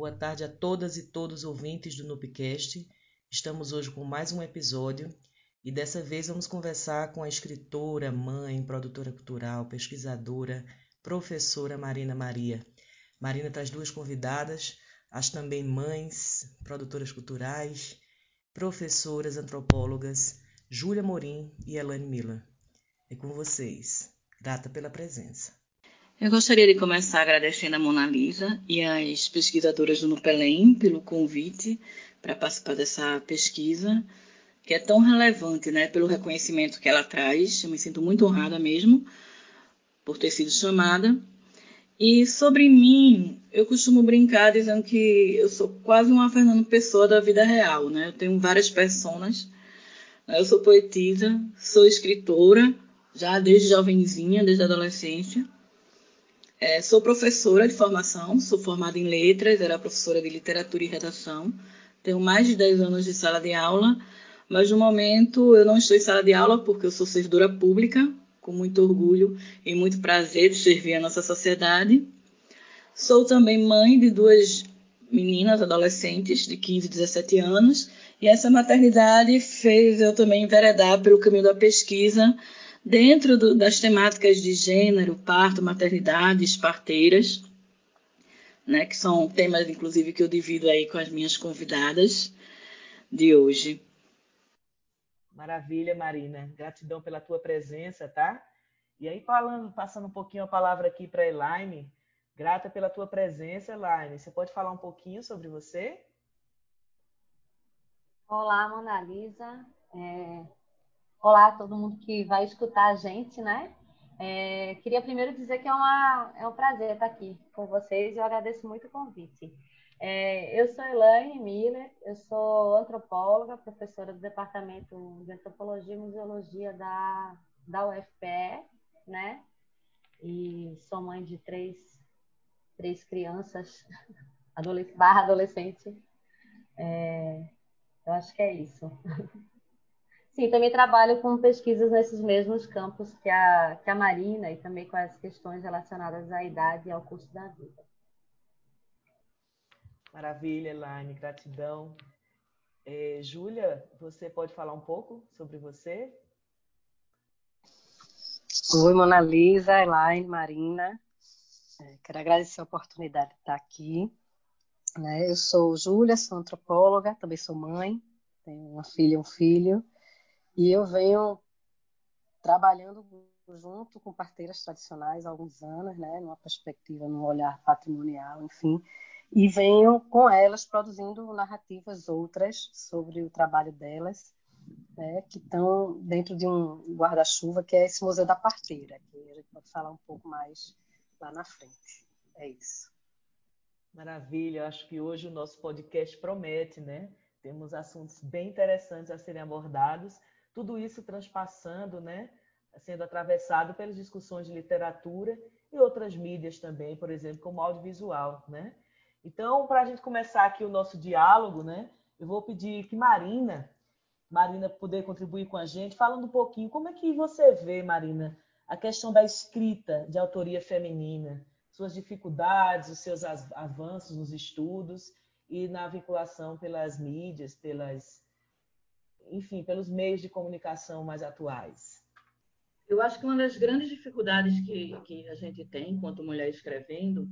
Boa tarde a todas e todos ouvintes do Nupcast. Estamos hoje com mais um episódio e dessa vez vamos conversar com a escritora, mãe, produtora cultural, pesquisadora, professora Marina Maria. Marina traz duas convidadas, as também mães, produtoras culturais, professoras antropólogas, Júlia Morim e Elane Miller. É com vocês. Grata pela presença. Eu gostaria de começar agradecendo a Mona Lisa e as pesquisadoras do Nupelém pelo convite para participar dessa pesquisa, que é tão relevante, né, pelo reconhecimento que ela traz. Eu me sinto muito honrada mesmo por ter sido chamada. E sobre mim, eu costumo brincar dizendo que eu sou quase uma Fernando Pessoa da vida real, né? Eu tenho várias personas. Eu sou poetisa, sou escritora, já desde jovenzinha, desde a adolescência é, sou professora de formação, sou formada em letras, era professora de literatura e redação. Tenho mais de 10 anos de sala de aula, mas no momento eu não estou em sala de aula porque eu sou servidora pública, com muito orgulho e muito prazer de servir a nossa sociedade. Sou também mãe de duas meninas adolescentes de 15 e 17 anos, e essa maternidade fez eu também enveredar pelo caminho da pesquisa dentro do, das temáticas de gênero, parto, maternidades, parteiras, né, que são temas, inclusive, que eu divido aí com as minhas convidadas de hoje. Maravilha, Marina. Gratidão pela tua presença, tá? E aí, falando, passando um pouquinho a palavra aqui para a Elaine, grata pela tua presença, Elaine. Você pode falar um pouquinho sobre você? Olá, Mona Lisa. É, Olá todo mundo que vai escutar a gente, né? É, queria primeiro dizer que é, uma, é um prazer estar aqui com vocês e eu agradeço muito o convite. É, eu sou Elaine Miller, eu sou antropóloga, professora do Departamento de Antropologia e Museologia da, da UFPE, né? E sou mãe de três, três crianças, adolesc barra adolescente. É, eu acho que é isso. Sim, também trabalho com pesquisas nesses mesmos campos que a, que a Marina e também com as questões relacionadas à idade e ao curso da vida. Maravilha, Elaine, gratidão. É, Júlia, você pode falar um pouco sobre você? Oi, Mona Lisa, Elaine, Marina. É, quero agradecer a oportunidade de estar aqui. Né? Eu sou Júlia, sou antropóloga, também sou mãe, tenho uma filha e um filho. E eu venho trabalhando junto com parteiras tradicionais há alguns anos, né, numa perspectiva, num olhar patrimonial, enfim, e venho com elas produzindo narrativas outras sobre o trabalho delas, né, que estão dentro de um guarda-chuva que é esse Museu da Parteira, que a gente pode falar um pouco mais lá na frente. É isso. Maravilha, acho que hoje o nosso podcast promete, né? Temos assuntos bem interessantes a serem abordados tudo isso transpassando, né, sendo atravessado pelas discussões de literatura e outras mídias também, por exemplo, como audiovisual, né? Então, para a gente começar aqui o nosso diálogo, né, eu vou pedir que Marina, Marina poder contribuir com a gente, falando um pouquinho como é que você vê, Marina, a questão da escrita de autoria feminina, suas dificuldades, os seus avanços nos estudos e na vinculação pelas mídias, pelas enfim, pelos meios de comunicação mais atuais? Eu acho que uma das grandes dificuldades que, que a gente tem enquanto mulher escrevendo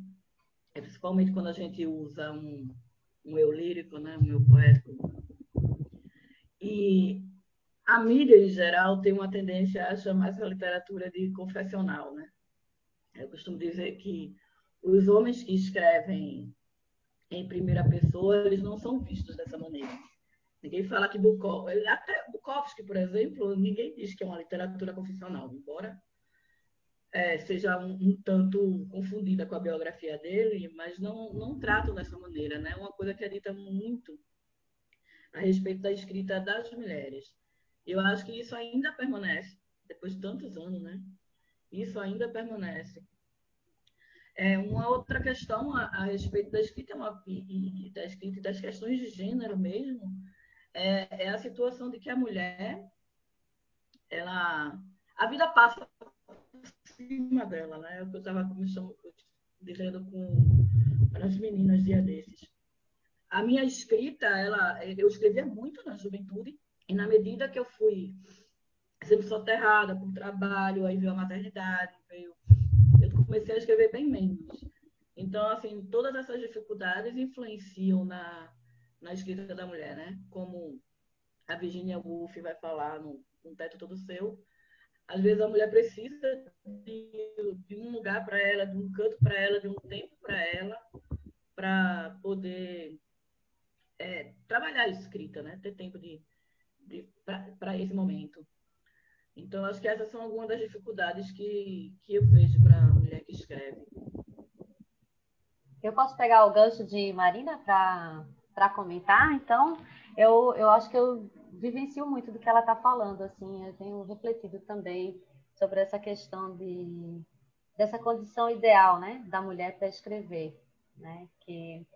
é principalmente quando a gente usa um, um eu lírico, né, um eu poético. E a mídia, em geral, tem uma tendência a chamar essa literatura de confessional. Né? Eu costumo dizer que os homens que escrevem em primeira pessoa, eles não são vistos dessa maneira. Ninguém fala que Bukowski, até Bukowski, por exemplo, ninguém diz que é uma literatura confessional, embora é, seja um, um, tanto confundida com a biografia dele, mas não, não tratam dessa maneira, né? Uma coisa que é dita muito a respeito da escrita das mulheres. Eu acho que isso ainda permanece, depois de tantos anos, né? Isso ainda permanece. É, uma outra questão a, a respeito da escrita, uma, e, e, da escrita e das questões de gênero mesmo, é, é a situação de que a mulher, ela, a vida passa por cima dela, né? É o que eu estava dizendo com as meninas dia desses. a minha escrita, ela, eu escrevia muito na juventude, e na medida que eu fui sendo soterrada por trabalho, aí veio a maternidade, veio... eu comecei a escrever bem menos. Então, assim, todas essas dificuldades influenciam na, na escrita da mulher, né? Como a Virginia Woolf vai falar no, no Teto Todo Seu, às vezes a mulher precisa de, de um lugar para ela, de um canto para ela, de um tempo para ela, para poder é, trabalhar a escrita, né? Ter tempo de, de para esse momento. Então, acho que essas são algumas das dificuldades que, que eu vejo para a mulher que escreve. Eu posso pegar o gancho de Marina para comentar? Então, eu, eu acho que eu vivencio muito do que ela está falando, assim, eu tenho refletido também sobre essa questão de dessa condição ideal, né, da mulher para escrever, né, que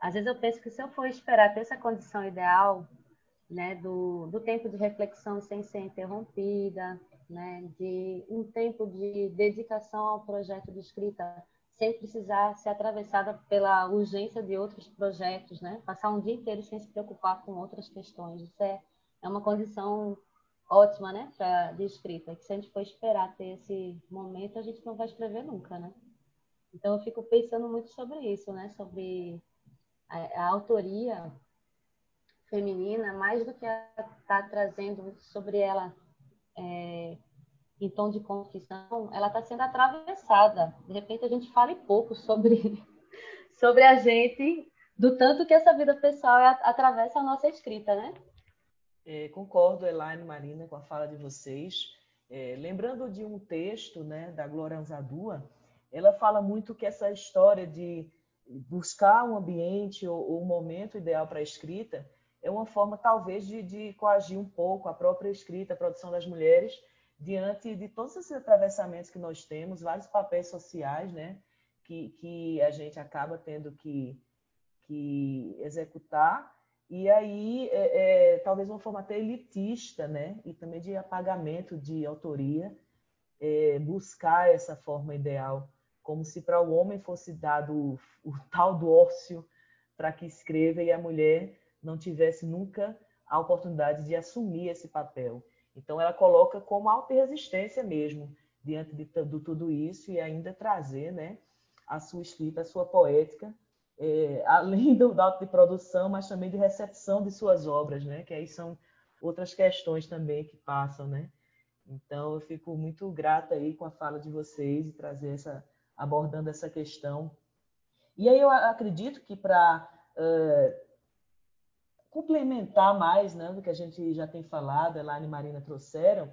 às vezes eu penso que se eu for esperar ter essa condição ideal, né, do, do tempo de reflexão sem ser interrompida, né, de um tempo de dedicação ao projeto de escrita sem precisar ser atravessada pela urgência de outros projetos, né? Passar um dia inteiro sem se preocupar com outras questões. Isso é, é uma condição ótima, né, pra, de escrita. Que se a gente for esperar ter esse momento, a gente não vai escrever nunca, né? Então, eu fico pensando muito sobre isso, né? Sobre a, a autoria feminina, mais do que está trazendo sobre ela é, em tom de confissão, ela está sendo atravessada. De repente a gente fala pouco sobre, sobre a gente, do tanto que essa vida pessoal é, atravessa a nossa escrita, né? É, concordo, Elaine Marina, com a fala de vocês. É, lembrando de um texto né, da Glória Anzadua, ela fala muito que essa história de buscar um ambiente ou, ou um momento ideal para a escrita é uma forma, talvez, de, de coagir um pouco a própria escrita, a produção das mulheres, diante de todos esses atravessamentos que nós temos, vários papéis sociais, né, que, que a gente acaba tendo que, que executar, e aí é, é, talvez uma forma até elitista, né, e também de apagamento de autoria, é, buscar essa forma ideal, como se para o homem fosse dado o, o tal do ócio para que escreva e a mulher não tivesse nunca a oportunidade de assumir esse papel. Então, ela coloca como auto-resistência mesmo, diante de, de, tudo isso, e ainda trazer né, a sua escrita, a sua poética, é, além do auto de produção, mas também de recepção de suas obras, né, que aí são outras questões também que passam. Né? Então, eu fico muito grata aí com a fala de vocês e trazer essa, abordando essa questão. E aí eu acredito que para uh, complementar mais né, do que a gente já tem falado, Elaine e Marina trouxeram,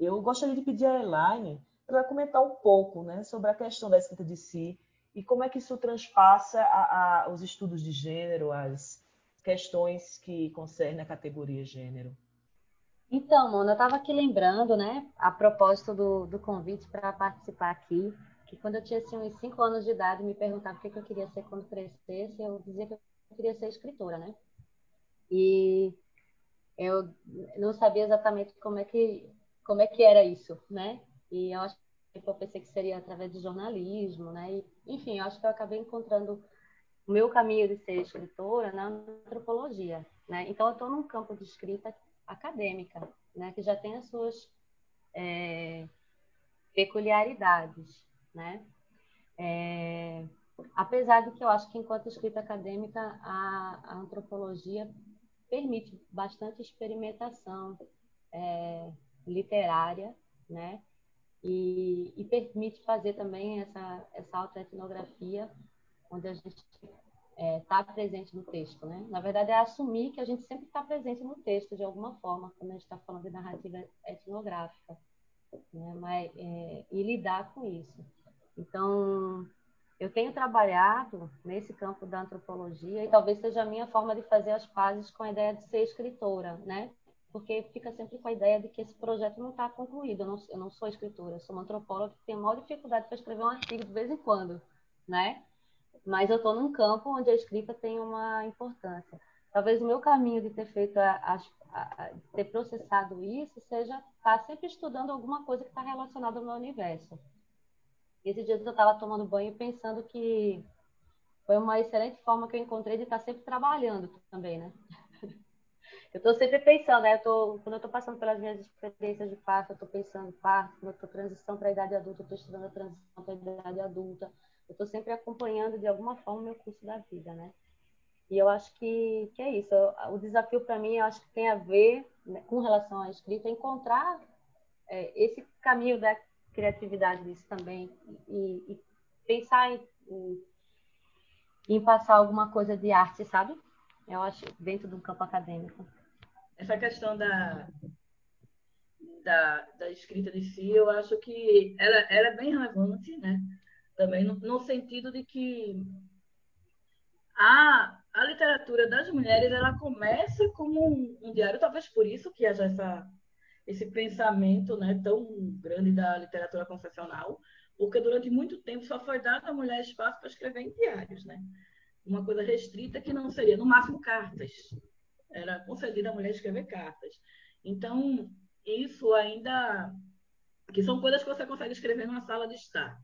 eu gostaria de pedir a Elaine para comentar um pouco né, sobre a questão da escrita de si e como é que isso transpassa a, a, os estudos de gênero, as questões que concernem a categoria gênero. Então, Mona, eu estava aqui lembrando, né, a propósito do, do convite para participar aqui, que quando eu tinha assim, uns 5 anos de idade, me perguntava o que eu queria ser quando crescesse, eu dizia que eu queria ser escritora, né? E eu não sabia exatamente como é que como é que era isso, né? E eu acho que eu pensei que seria através de jornalismo, né? E, enfim, eu acho que eu acabei encontrando o meu caminho de ser escritora na antropologia, né? Então eu estou num campo de escrita acadêmica, né? Que já tem as suas é, peculiaridades, né? É, apesar de que eu acho que enquanto escrita acadêmica a, a antropologia permite bastante experimentação é, literária, né? E, e, permite fazer também essa, essa autoetnografia, onde a gente está é, tá presente no texto, né? Na verdade, é assumir que a gente sempre está presente no texto, de alguma forma, quando a gente está falando de narrativa etnográfica, né? Mas, é, e lidar com isso. Então, eu tenho trabalhado nesse campo da antropologia e talvez seja a minha forma de fazer as pazes com a ideia de ser escritora, né? Porque fica sempre com a ideia de que esse projeto não está concluído. Eu não, eu não, sou escritora, eu sou uma antropóloga que tem maior dificuldade para escrever um artigo de vez em quando, né? Mas eu estou num campo onde a escrita tem uma importância. Talvez o meu caminho de ter feito, a, a, a, ter processado isso, seja estar tá sempre estudando alguma coisa que está relacionada ao meu universo. Esses dias eu estava tomando banho pensando que foi uma excelente forma que eu encontrei de estar sempre trabalhando também, né? Eu estou sempre pensando, né? Eu tô, quando eu estou passando pelas minhas experiências de parto, eu estou pensando parto, quando eu estou transição para a idade adulta, eu estou estudando a transição para a idade adulta. Eu estou sempre acompanhando de alguma forma o meu curso da vida, né? E eu acho que, que é isso. O desafio para mim, eu acho que tem a ver, né, com relação à escrita, encontrar é, esse caminho da criatividade disso também e, e pensar em, em, em, passar alguma coisa de arte, sabe? Eu acho, dentro de um campo acadêmico. Essa questão da, da, da escrita de si, eu acho que ela, ela é bem relevante, né? Também no, no sentido de que a, a literatura das mulheres ela começa como um, um, diário, talvez por isso que haja essa, esse pensamento né, tão grande da literatura confessional, porque durante muito tempo só foi dado à mulher espaço para escrever em diários, né? Uma coisa restrita que não seria, no máximo, cartas. Era concedida à mulher escrever cartas. Então, isso ainda. que são coisas que você consegue escrever numa sala de estar,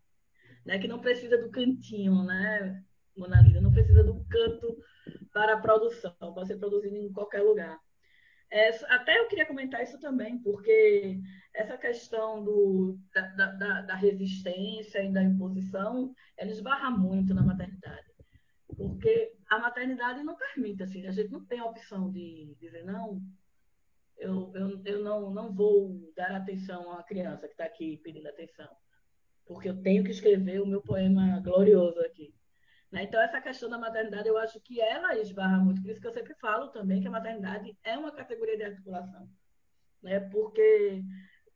né? Que não precisa do cantinho, né? Mona Lisa, não precisa do canto para a produção, pode ser produzido em qualquer lugar. É, até eu queria comentar isso também, porque essa questão do, da, da, da, resistência e da imposição, ela esbarra muito na maternidade. Porque a maternidade não permite, assim, a gente não tem a opção de dizer, não, eu, eu, eu não, não vou dar atenção à criança que está aqui pedindo atenção, porque eu tenho que escrever o meu poema glorioso aqui. Né? Então, essa questão da maternidade, eu acho que ela esbarra muito. Por isso que eu sempre falo também que a maternidade é uma categoria de articulação. Né? Porque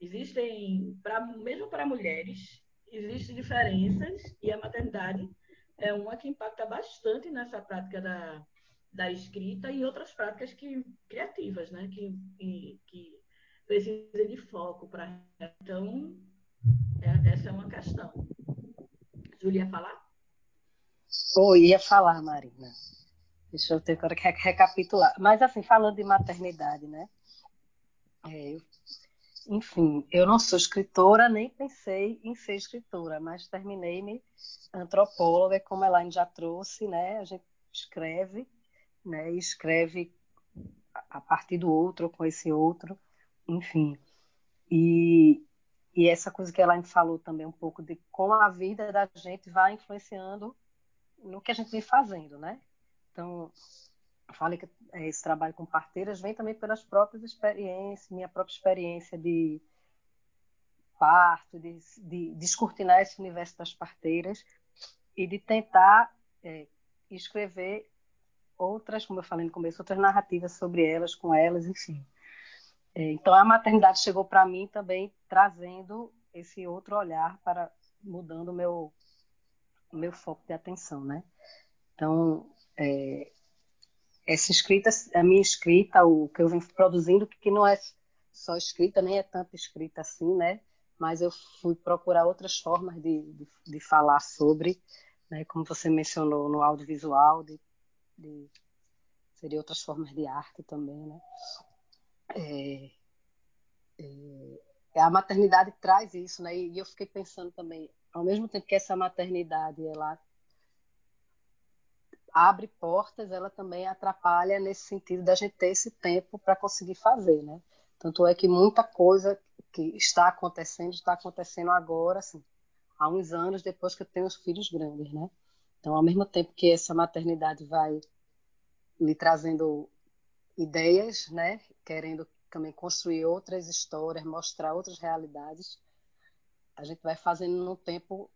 existem, pra, mesmo para mulheres, existem diferenças e a maternidade é uma que impacta bastante nessa prática da, da escrita e outras práticas que, criativas, né? que, que, precisam de foco para. Então, é, essa é uma questão. Julia, falar? Oh, ia falar, Marina. Deixa eu que recapitular. Mas, assim, falando de maternidade, né? É, eu, enfim, eu não sou escritora, nem pensei em ser escritora, mas terminei-me antropóloga, como a Elaine já trouxe, né? A gente escreve, né? E escreve a partir do outro, com esse outro, enfim. E, e essa coisa que a Elaine falou também um pouco de como a vida da gente vai influenciando no que a gente vem fazendo, né? Então, falei que é, esse trabalho com parteiras vem também pelas próprias experiências, minha própria experiência de parto, de, de descortinar esse universo das parteiras e de tentar é, escrever outras, como eu falei no começo, outras narrativas sobre elas, com elas, enfim. É, então a maternidade chegou para mim também trazendo esse outro olhar para mudando meu meu foco de atenção, né? Então, é, essa escrita, a minha escrita, o que eu venho produzindo, que não é só escrita, nem é tanto escrita assim, né? Mas eu fui procurar outras formas de, de, de falar sobre, né? Como você mencionou no audiovisual, de, de seria outras formas de arte também, né? É, é, a maternidade traz isso, né? E eu fiquei pensando também, ao mesmo tempo que essa maternidade ela abre portas, ela também atrapalha nesse sentido da gente ter esse tempo para conseguir fazer, né? Tanto é que muita coisa que está acontecendo está acontecendo agora, assim, há uns anos depois que eu tenho os filhos grandes, né? Então, ao mesmo tempo que essa maternidade vai lhe trazendo ideias, né? Querendo também construir outras histórias, mostrar outras realidades, a gente vai fazendo num tempo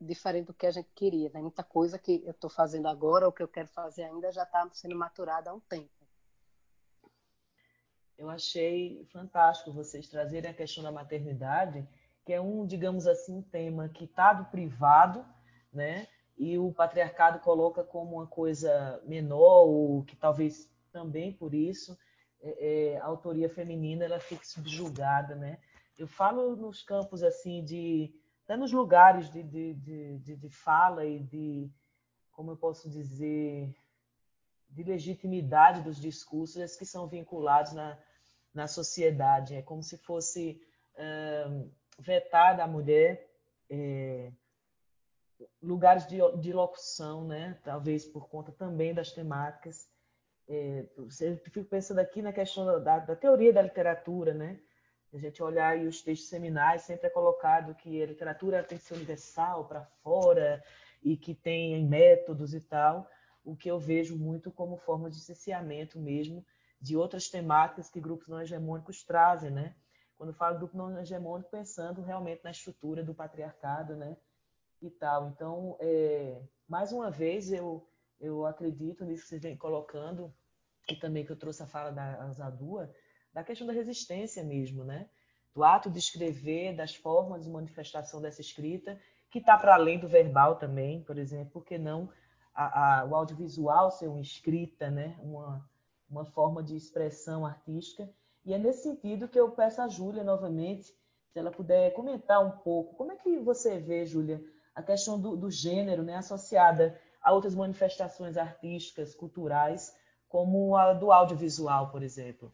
diferente do que a gente queria. Né? Muita coisa que eu estou fazendo agora, ou que eu quero fazer ainda, já está sendo maturada há um tempo. Eu achei fantástico vocês trazerem a questão da maternidade, que é um, digamos assim, tema que está do privado, né? E o patriarcado coloca como uma coisa menor, ou que talvez também por isso é, é, a autoria feminina ela fique subjugada, né? Eu falo nos campos assim de até nos lugares de, de, de, de fala e de como eu posso dizer de legitimidade dos discursos que são vinculados na, na sociedade. É como se fosse vetada a mulher é, lugares de, de locução, né? Talvez por conta também das temáticas. É, eu fico pensando aqui na questão da, da, teoria da literatura, né? A gente olhar aí os textos seminais, sempre é colocado que a literatura tem que ser universal, para fora, e que tem métodos e tal, o que eu vejo muito como forma de cerceamento mesmo de outras temáticas que grupos não hegemônicos trazem, né? Quando eu falo grupo não hegemônico, pensando realmente na estrutura do patriarcado, né? E tal. Então, é, mais uma vez, eu, eu acredito nisso que vocês vêm colocando, e também que eu trouxe a fala da Azadua, da questão da resistência mesmo, né? Do ato de escrever, das formas de manifestação dessa escrita, que está para além do verbal também, por exemplo, porque não a, a, o audiovisual ser uma escrita, né? Uma, uma forma de expressão artística. E é nesse sentido que eu peço a Júlia novamente, se ela puder comentar um pouco, como é que você vê, Júlia, a questão do, do gênero né, associada a outras manifestações artísticas, culturais, como a do audiovisual, por exemplo?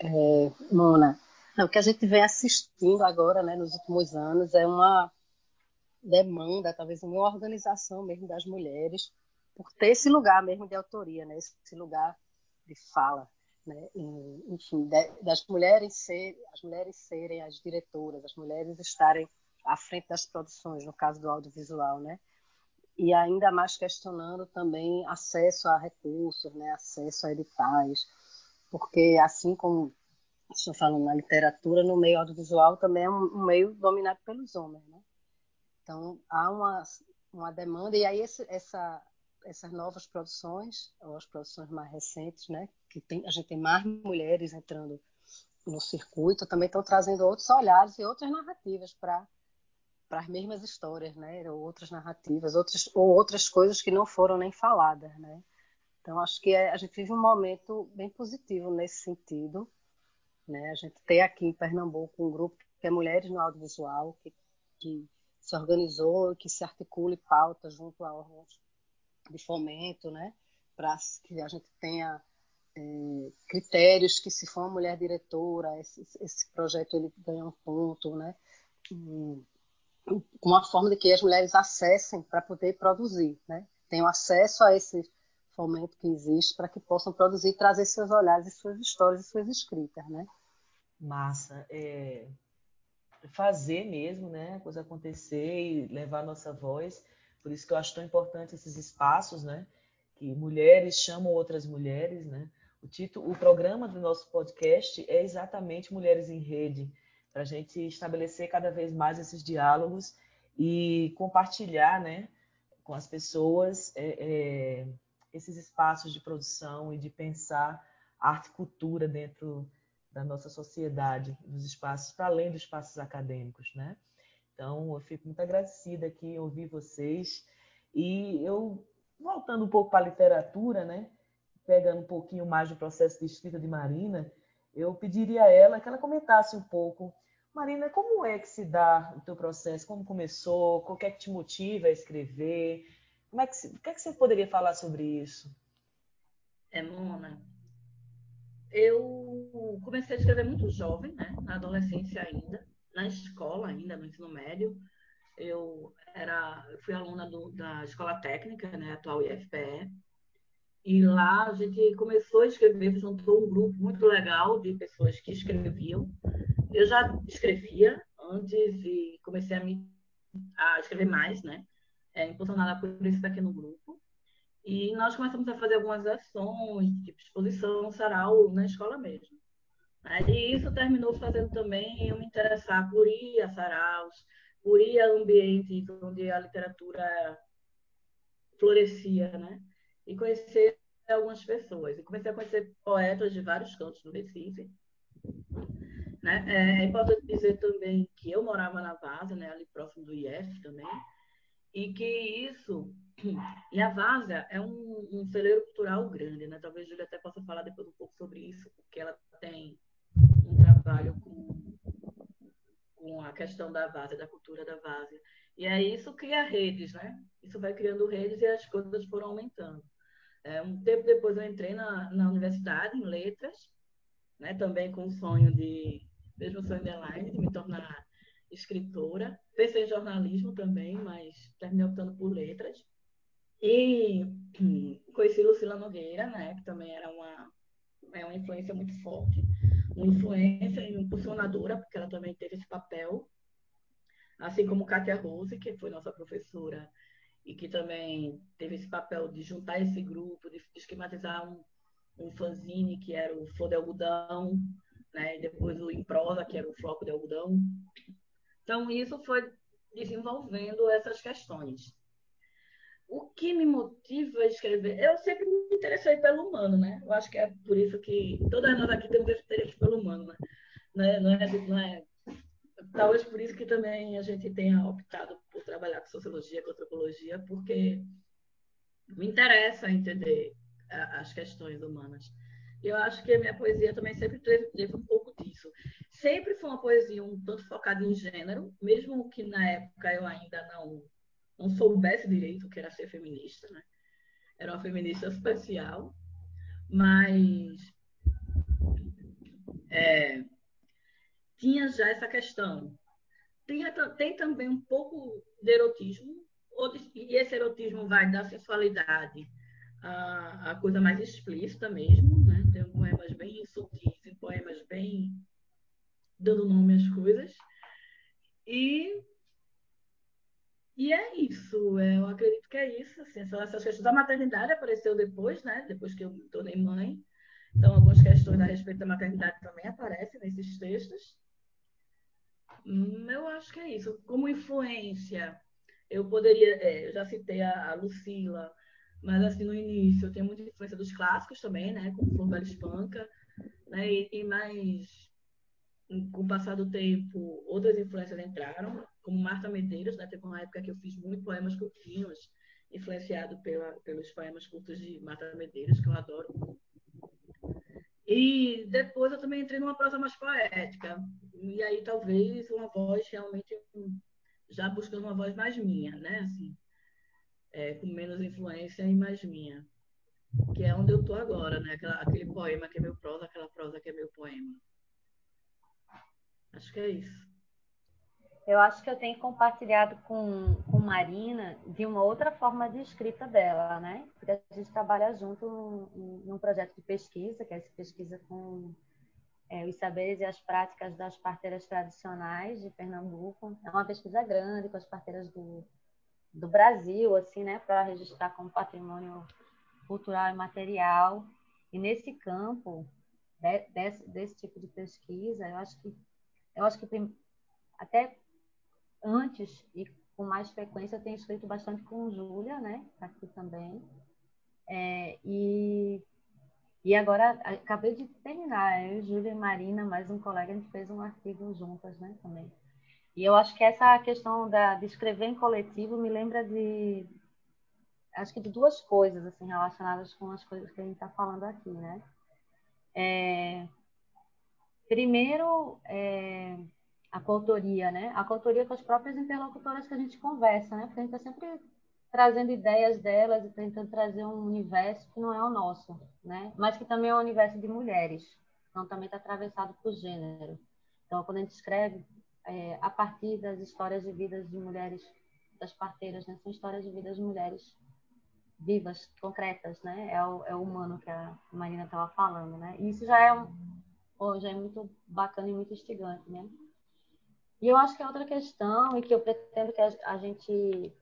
É, Mona, o que a gente vem assistindo agora, né, nos últimos anos, é uma demanda, talvez uma organização mesmo das mulheres, por ter esse lugar mesmo de autoria, né, esse lugar de fala, né? enfim, das mulheres ser, as mulheres serem as diretoras, as mulheres estarem à frente das produções, no caso do audiovisual, né? E ainda mais questionando também acesso a recursos, né? Acesso a editais, porque assim como estou falando na literatura, no meio audiovisual também é um, meio dominado pelos homens, né? Então há uma uma demanda e aí esse, essa essas novas produções, ou as produções mais recentes, né, que tem, a gente tem mais mulheres entrando no circuito, também estão trazendo outros olhares e outras narrativas para para as mesmas histórias, né, ou outras narrativas, outras ou outras coisas que não foram nem faladas, né. Então acho que é, a gente vive um momento bem positivo nesse sentido, né. A gente tem aqui em Pernambuco um grupo que é Mulheres no Audiovisual, que, que se organizou, que se articula e pauta junto a órgãos de fomento, né? Para que a gente tenha é, critérios que se for uma mulher diretora, esse, esse projeto ele ganha um ponto, né? uma forma de que as mulheres acessem para poder produzir, né? Tenham acesso a esse fomento que existe para que possam produzir, trazer seus olhares e suas histórias e suas escritas, né? Massa, é fazer mesmo, né, a coisa acontecer e levar nossa voz por isso que eu acho tão importante esses espaços, né? Que mulheres chamam outras mulheres, né? O título, o programa do nosso podcast é exatamente Mulheres em Rede, para a gente estabelecer cada vez mais esses diálogos e compartilhar, né, com as pessoas é, é, esses espaços de produção e de pensar arte e cultura dentro da nossa sociedade, dos espaços para além dos espaços acadêmicos, né? Então, eu fico muito agradecida aqui em ouvir vocês. E eu, voltando um pouco para a literatura, né? pegando um pouquinho mais do processo de escrita de Marina, eu pediria a ela que ela comentasse um pouco. Marina, como é que se dá o teu processo? Como começou? O que é que te motiva a escrever? Como é que, o que é que você poderia falar sobre isso? É, Mona, eu comecei a escrever muito jovem, né? na adolescência ainda na escola ainda, no ensino médio. Eu era, fui aluna do, da escola técnica, né, atual IFPE, e lá a gente começou a escrever, juntou um grupo muito legal de pessoas que escreviam. Eu já escrevia antes e comecei a, me, a escrever mais, né? É, impulsionada por esse pequeno grupo. E nós começamos a fazer algumas ações, tipo exposição, sarau, na escola mesmo. E isso terminou fazendo também eu me interessar por ir a saraus, por ir a ambientes onde a literatura florescia, né? E conhecer algumas pessoas. E comecei a conhecer poetas de vários cantos do Recife. Né? É, é importante dizer também que eu morava na Vaza, né? ali próximo do IF também, e que isso e a Várzea é um, um celeiro cultural grande, né? Talvez a Júlia até possa falar depois um pouco sobre isso, porque ela tem um trabalho com, com a questão da várzea, da cultura da várzea. E aí isso cria redes, né? Isso vai criando redes e as coisas foram aumentando. É, um tempo depois eu entrei na, na universidade, em letras, né? também com o sonho de, mesmo sonho de Elaine, de me tornar escritora. Pensei em jornalismo também, mas terminei optando por letras. E conheci Lucila Nogueira, né, que também era uma, é uma influência muito forte. Uma influência e impulsionadora, porque ela também teve esse papel. Assim como Katia Rose, que foi nossa professora e que também teve esse papel de juntar esse grupo, de esquematizar um, um fanzine que era o Flor de Algodão, né? e depois o Improsa, que era o Floco de Algodão. Então, isso foi desenvolvendo essas questões. O que me motiva a escrever? Eu sempre me interessei pelo humano, né? Eu acho que é por isso que todas nós aqui temos esse interesse pelo humano, né? É, não é, não é talvez por isso que também a gente tenha optado por trabalhar com sociologia, com antropologia, porque me interessa entender as questões humanas. Eu acho que a minha poesia também sempre teve, teve, um pouco disso. Sempre foi uma poesia um tanto focada em gênero, mesmo que na época eu ainda não, não soubesse direito o que era ser feminista, né? Era uma feminista especial, mas é, tinha já essa questão. Tem, tem também um pouco de erotismo, e esse erotismo vai da sensualidade à, à coisa mais explícita mesmo, né? Tem poemas bem sutis e poemas bem dando nome às coisas. E, e é isso, eu acredito que é isso. Assim, essas questões da maternidade apareceu depois, né? Depois que eu me tornei mãe. Então, algumas questões a respeito da maternidade também aparecem nesses textos. Hum, eu acho que é isso. Como influência, eu poderia, é, eu já citei a, a, Lucila, mas assim no início eu tenho muita influência dos clássicos também, né, como Flor Bela Espanca, né, e, e mais com o passar do tempo outras influências entraram, como Marta Medeiros, né, teve uma época que eu fiz muito poemas curtinhos, influenciado pela, pelos poemas curtos de Marta Medeiros, que eu adoro. E depois eu também entrei numa prosa mais poética. E aí talvez uma voz realmente já buscando uma voz mais minha, né? Assim, é, com menos influência e mais minha. Que é onde eu tô agora, né? Aquela, aquele poema que é meu prosa, aquela prosa que é meu poema. Acho que é isso. Eu acho que eu tenho compartilhado com, com Marina de uma outra forma de escrita dela, né? Porque a gente trabalha junto num projeto de pesquisa, que é essa pesquisa com é, os saberes e as práticas das parteiras tradicionais de Pernambuco. É uma pesquisa grande com as parteiras do, do Brasil, assim, né? Para registrar como patrimônio cultural e material. E nesse campo de, desse, desse tipo de pesquisa, eu acho que eu acho que tem, até antes e com mais frequência eu tenho escrito bastante com Júlia, né? Aqui também. É, e, e agora acabei de terminar, eu, Júlia e Marina, mais um colega, a gente fez um artigo juntas, né? Também. E eu acho que essa questão da, de escrever em coletivo me lembra de acho que de duas coisas assim relacionadas com as coisas que a gente está falando aqui, né? É, primeiro, é, a coautoria, né? A coautoria com as próprias interlocutoras que a gente conversa, né? Porque a gente está sempre trazendo ideias delas e tentando trazer um universo que não é o nosso, né? Mas que também é um universo de mulheres. Então também está atravessado por gênero. Então quando a gente escreve é, a partir das histórias de vidas de mulheres, das parteiras, né? São histórias de vidas de mulheres vivas, concretas, né? É o, é o humano que a Marina estava falando, né? E isso já é, um, já é muito bacana e muito instigante, né? E eu acho que é outra questão, e que eu pretendo que a, gente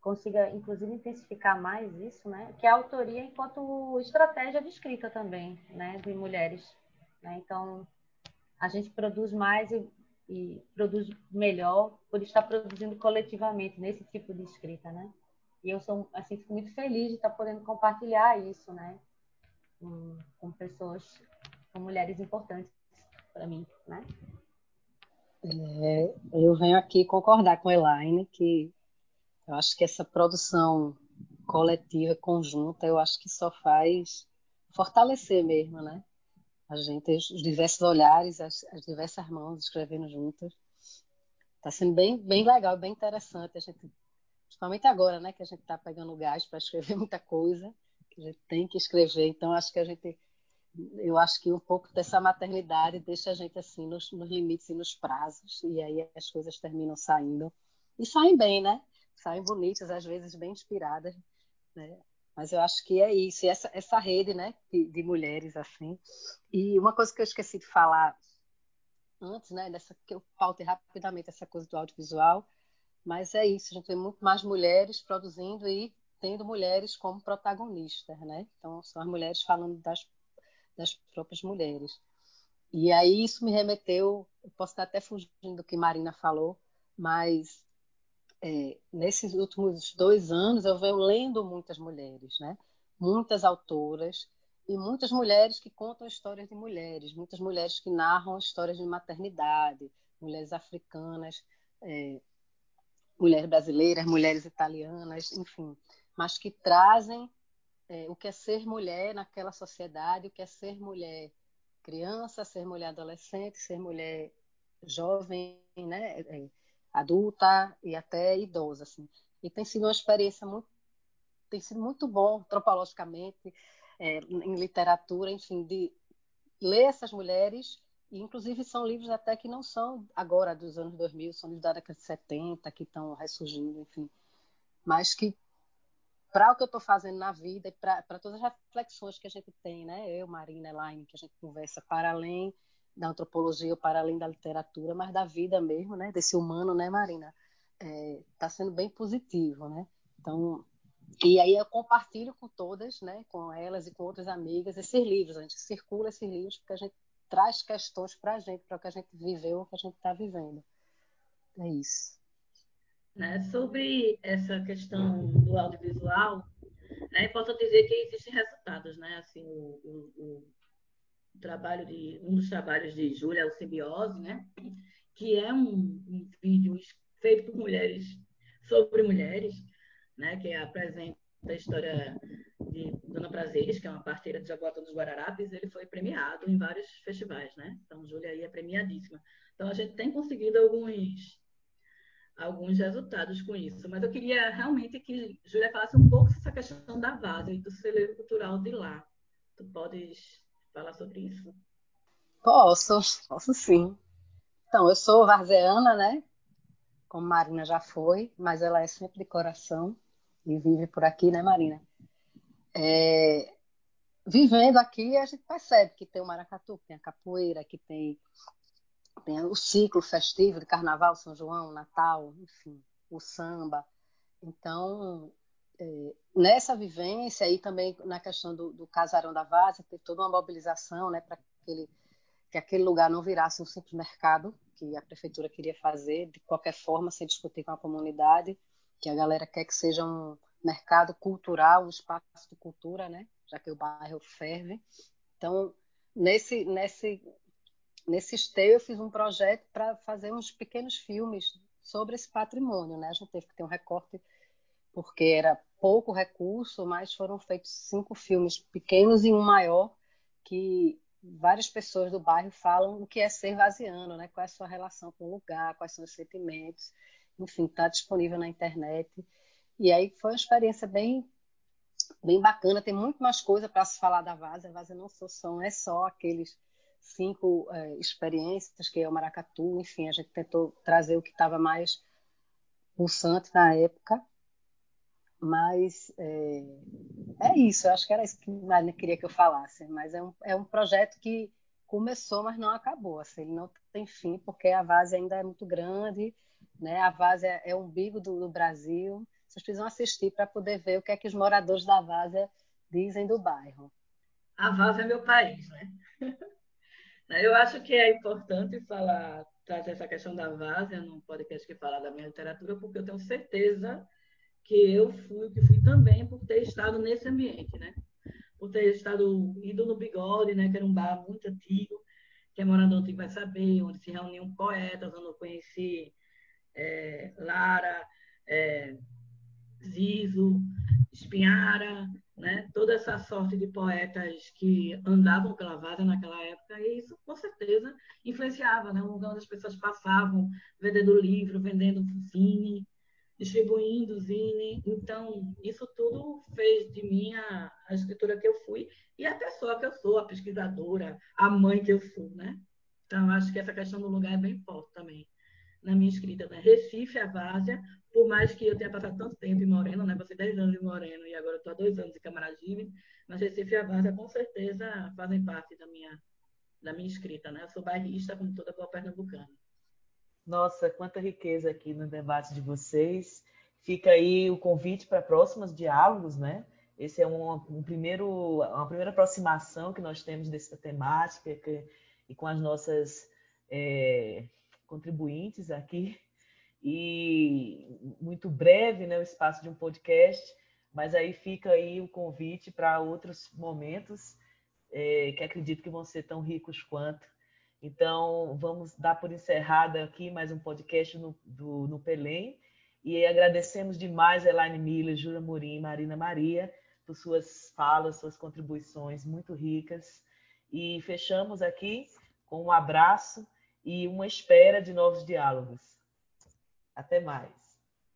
consiga, inclusive, intensificar mais isso, né? Que é a autoria enquanto estratégia de escrita também, né? De mulheres. Né? Então, a gente produz mais e, e, produz melhor por estar produzindo coletivamente nesse tipo de escrita, né? E eu sou, assim, fico muito feliz de estar podendo compartilhar isso, né? Com, com pessoas, com mulheres importantes para mim, né? É, eu venho aqui concordar com a Elaine que eu acho que essa produção coletiva, conjunta, eu acho que só faz fortalecer mesmo, né? A gente, os diversos olhares, as, as diversas mãos escrevendo juntas. Está sendo bem, bem legal, bem interessante. A gente, principalmente agora, né, que a gente está pegando gás para escrever muita coisa, que a gente tem que escrever. Então, acho que a gente eu acho que um pouco dessa maternidade deixa a gente assim nos, nos, limites e nos prazos, e aí as coisas terminam saindo. E saem bem, né? Saem bonitas, às vezes bem inspiradas, né? Mas eu acho que é isso, e essa, essa rede né, de, de mulheres assim. E uma coisa que eu esqueci de falar antes, né, dessa, que eu pautei rapidamente essa coisa do audiovisual, mas é isso, a gente tem muito mais mulheres produzindo e tendo mulheres como protagonistas, né? Então, são as mulheres falando das das próprias mulheres. E aí isso me remeteu, eu posso estar até fugindo do que Marina falou, mas é, nesses últimos dois anos eu venho lendo muitas mulheres, né? muitas autoras e muitas mulheres que contam histórias de mulheres, muitas mulheres que narram histórias de maternidade, mulheres africanas, é, mulheres brasileiras, mulheres italianas, enfim, mas que trazem é, o que é ser mulher naquela sociedade, o que é ser mulher criança, ser mulher adolescente, ser mulher jovem, né, é, adulta e até idosa, assim. E tem sido uma experiência muito, tem sido muito bom antropologicamente, é, em literatura, enfim, de ler essas mulheres e inclusive são livros até que não são agora dos anos 2000, são livros da década de 70 que estão ressurgindo, enfim, mas que para o que eu estou fazendo na vida e para todas as reflexões que a gente tem, né? Eu, Marina, Elaine, que a gente conversa para além da antropologia, para além da literatura, mas da vida mesmo, né? Desse humano, né, Marina? Está é, tá sendo bem positivo, né? Então, e aí eu compartilho com todas, né? Com elas e com outras amigas esses livros. A gente circula esses livros porque a gente traz questões para a gente, para o que a gente viveu, o que a gente está vivendo. É isso. Né? Sobre essa questão do audiovisual, é importante dizer que existem resultados. Né? Assim, o, o trabalho de, um dos trabalhos de Júlia é o Simbiose, né? que é um, um vídeo feito por mulheres sobre mulheres, né? que apresenta a história de Dona Prazeres, que é uma parteira de Jaboatão dos Guararapes, ele foi premiado em vários festivais, né? Então, Júlia aí é premiadíssima. Então, a gente tem conseguido alguns alguns resultados com isso. Mas eu queria realmente que Júlia falasse um pouco essa questão da Vaza e do celeiro cultural de lá. Tu podes falar sobre isso? Posso, posso sim. Então, eu sou varzeana, né? Como Marina já foi, mas ela é sempre de coração e vive por aqui, né, Marina? É... Vivendo aqui, a gente percebe que tem o maracatu, que tem a capoeira, que tem tem o ciclo festivo de Carnaval, São João, Natal, enfim, o samba. Então, é, nessa vivência e também na questão do, do casarão da Várzea, teve toda uma mobilização né, para aquele, que aquele lugar não virasse um simples mercado, que a prefeitura queria fazer, de qualquer forma, sem discutir com a comunidade, que a galera quer que seja um mercado cultural, um espaço de cultura, né, já que o bairro ferve. Então, nesse, nesse, nesse esteio eu fiz um projeto para fazer uns pequenos filmes sobre esse patrimônio, né? A gente teve que ter um recorte porque era pouco recurso, mas foram feitos cinco filmes pequenos e um maior que várias pessoas do bairro falam o que é ser vaziano, né? Qual é a sua relação com o lugar, quais são os sentimentos, enfim, está disponível na internet. E aí foi uma experiência bem bem bacana, tem muito mais coisa para se falar da Vaza. A Vaza não só são, é só aqueles cinco é, experiências, que é o maracatu, enfim, a gente tentou trazer o que estava mais pulsante na época. Mas é, é, isso, eu acho que era isso que Marina queria que eu falasse. Mas é um, é um projeto que começou, mas não acabou. Assim, ele não tem fim, porque a Vase ainda é muito grande, né? a Vase é, o umbigo do, do Brasil. Vocês precisam assistir para poder ver o que é que os moradores da Várzea dizem do bairro. A Várzea é meu país, né? Eu acho que é importante falar, trazer essa questão da Várzea no podcast que fala da minha literatura, porque eu tenho certeza que eu fui, que fui também por ter estado nesse ambiente, né? Por ter estado ido no Bigode, né? Que era um bar muito antigo, que é morador antigo vai saber, onde se reuniam poetas, onde eu conheci é, Lara, é, Zizo, Espinhara, né? toda essa sorte de poetas que andavam pela Várzea naquela época, e isso com certeza influenciava, né? um lugar onde as pessoas passavam vendendo livro, vendendo cine, distribuindo zine. Então, isso tudo fez de mim a, a escritora que eu fui e a pessoa que eu sou, a pesquisadora, a mãe que eu sou, né? Então, acho que essa questão do lugar é bem forte também na minha escrita, né? Recife, a Várzea, por mais que eu tenha passado tanto tempo em Moreno, né? Passei 10 anos em Moreno e agora estou há dois anos em Camaragibe, mas Recife e a Várzea com certeza fazem parte da minha, da minha escrita, né? Eu sou bairrista, como toda boa pernambucana. Nossa, quanta riqueza aqui no debate de vocês. Fica aí o convite para próximos diálogos, né? Esse é um, um, primeiro, uma primeira aproximação que nós temos dessa temática que, e com as nossas é, contribuintes aqui. E muito breve, né, o espaço de um podcast, mas aí fica aí o convite para outros momentos é, que acredito que vão ser tão ricos quanto então, vamos dar por encerrada aqui mais um podcast no, do, no Pelém. E agradecemos demais a Elaine Miller, Júlia Murim Marina Maria por suas falas, suas contribuições muito ricas. E fechamos aqui com um abraço e uma espera de novos diálogos. Até mais.